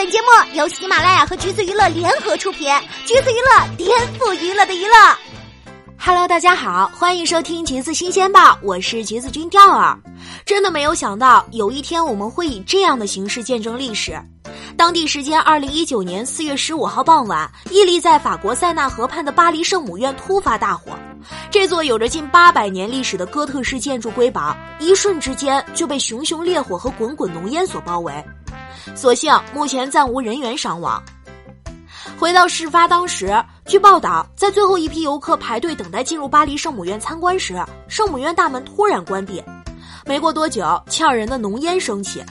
本节目由喜马拉雅和橘子娱乐联合出品，橘子娱乐颠覆娱乐的娱乐。Hello，大家好，欢迎收听橘子新鲜报，我是橘子君钓儿。真的没有想到，有一天我们会以这样的形式见证历史。当地时间二零一九年四月十五号傍晚，屹立在法国塞纳河畔的巴黎圣母院突发大火。这座有着近八百年历史的哥特式建筑瑰宝，一瞬之间就被熊熊烈火和滚滚浓烟所包围。所幸目前暂无人员伤亡。回到事发当时，据报道，在最后一批游客排队等待进入巴黎圣母院参观时，圣母院大门突然关闭。没过多久，呛人的浓烟升起。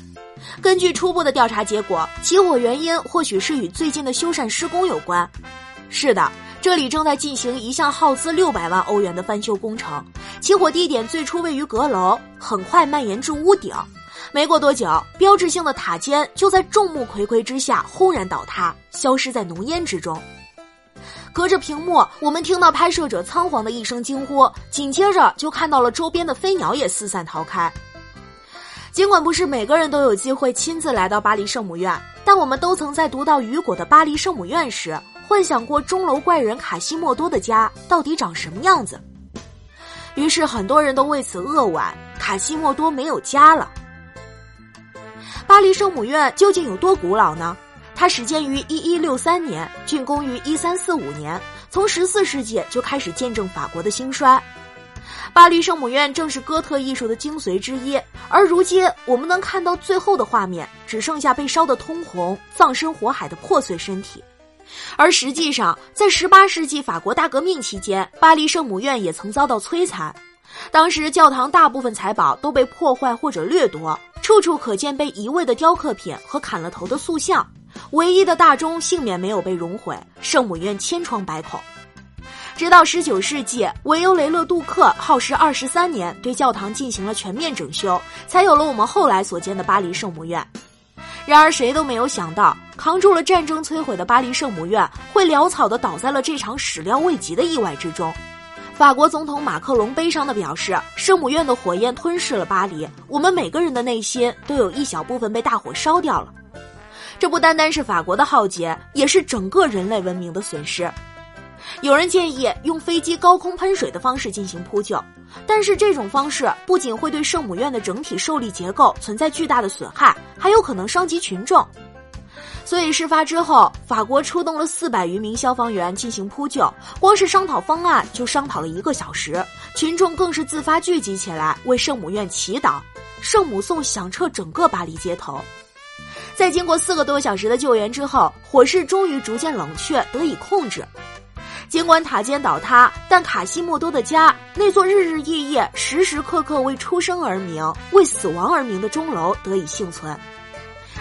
根据初步的调查结果，起火原因或许是与最近的修缮施工有关。是的，这里正在进行一项耗资六百万欧元的翻修工程。起火地点最初位于阁楼，很快蔓延至屋顶。没过多久，标志性的塔尖就在众目睽睽之下轰然倒塌，消失在浓烟之中。隔着屏幕，我们听到拍摄者仓皇的一声惊呼，紧接着就看到了周边的飞鸟也四散逃开。尽管不是每个人都有机会亲自来到巴黎圣母院，但我们都曾在读到雨果的《巴黎圣母院》时，幻想过钟楼怪人卡西莫多的家到底长什么样子。于是，很多人都为此扼腕：卡西莫多没有家了。巴黎圣母院究竟有多古老呢？它始建于一一六三年，竣工于一三四五年，从十四世纪就开始见证法国的兴衰。巴黎圣母院正是哥特艺术的精髓之一，而如今我们能看到最后的画面，只剩下被烧得通红、葬身火海的破碎身体。而实际上，在十八世纪法国大革命期间，巴黎圣母院也曾遭到摧残。当时教堂大部分财宝都被破坏或者掠夺，处处可见被移位的雕刻品和砍了头的塑像。唯一的大钟幸免没有被熔毁，圣母院千疮百孔。直到十九世纪，维尤雷勒·杜克耗时二十三年对教堂进行了全面整修，才有了我们后来所见的巴黎圣母院。然而，谁都没有想到，扛住了战争摧毁的巴黎圣母院，会潦草地倒在了这场始料未及的意外之中。法国总统马克龙悲伤地表示：“圣母院的火焰吞噬了巴黎，我们每个人的内心都有一小部分被大火烧掉了。这不单单是法国的浩劫，也是整个人类文明的损失。”有人建议用飞机高空喷水的方式进行扑救，但是这种方式不仅会对圣母院的整体受力结构存在巨大的损害，还有可能伤及群众。所以事发之后，法国出动了四百余名消防员进行扑救，光是商讨方案就商讨了一个小时，群众更是自发聚集起来为圣母院祈祷，圣母颂响彻整个巴黎街头。在经过四个多小时的救援之后，火势终于逐渐冷却，得以控制。尽管塔尖倒塌，但卡西莫多的家那座日日夜夜、时时刻刻为出生而鸣、为死亡而鸣的钟楼得以幸存。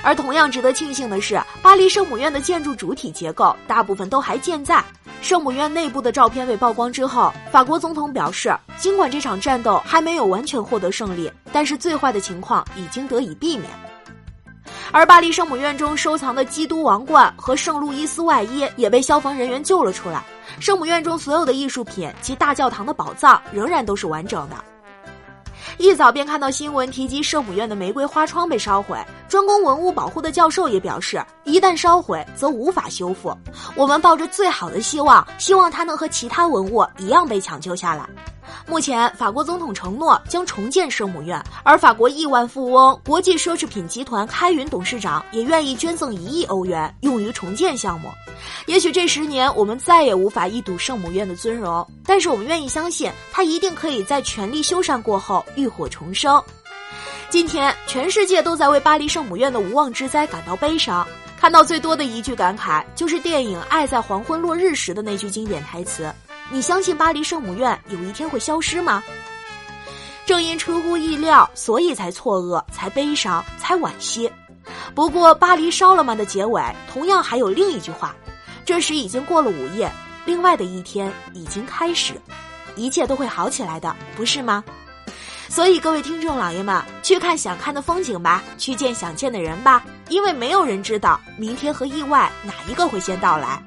而同样值得庆幸的是，巴黎圣母院的建筑主体结构大部分都还健在。圣母院内部的照片被曝光之后，法国总统表示，尽管这场战斗还没有完全获得胜利，但是最坏的情况已经得以避免。而巴黎圣母院中收藏的基督王冠和圣路易斯外衣也被消防人员救了出来。圣母院中所有的艺术品及大教堂的宝藏仍然都是完整的。一早便看到新闻提及圣母院的玫瑰花窗被烧毁，专攻文物保护的教授也表示，一旦烧毁则无法修复。我们抱着最好的希望，希望它能和其他文物一样被抢救下来。目前，法国总统承诺将重建圣母院，而法国亿万富翁、国际奢侈品集团开云董事长也愿意捐赠一亿欧元用于重建项目。也许这十年我们再也无法一睹圣母院的尊容，但是我们愿意相信，它一定可以在全力修缮过后浴火重生。今天，全世界都在为巴黎圣母院的无妄之灾感到悲伤。看到最多的一句感慨，就是电影《爱在黄昏落日时》的那句经典台词。你相信巴黎圣母院有一天会消失吗？正因出乎意料，所以才错愕，才悲伤，才惋惜。不过，巴黎烧了吗的结尾同样还有另一句话：这时已经过了午夜，另外的一天已经开始，一切都会好起来的，不是吗？所以，各位听众老爷们，去看想看的风景吧，去见想见的人吧，因为没有人知道明天和意外哪一个会先到来。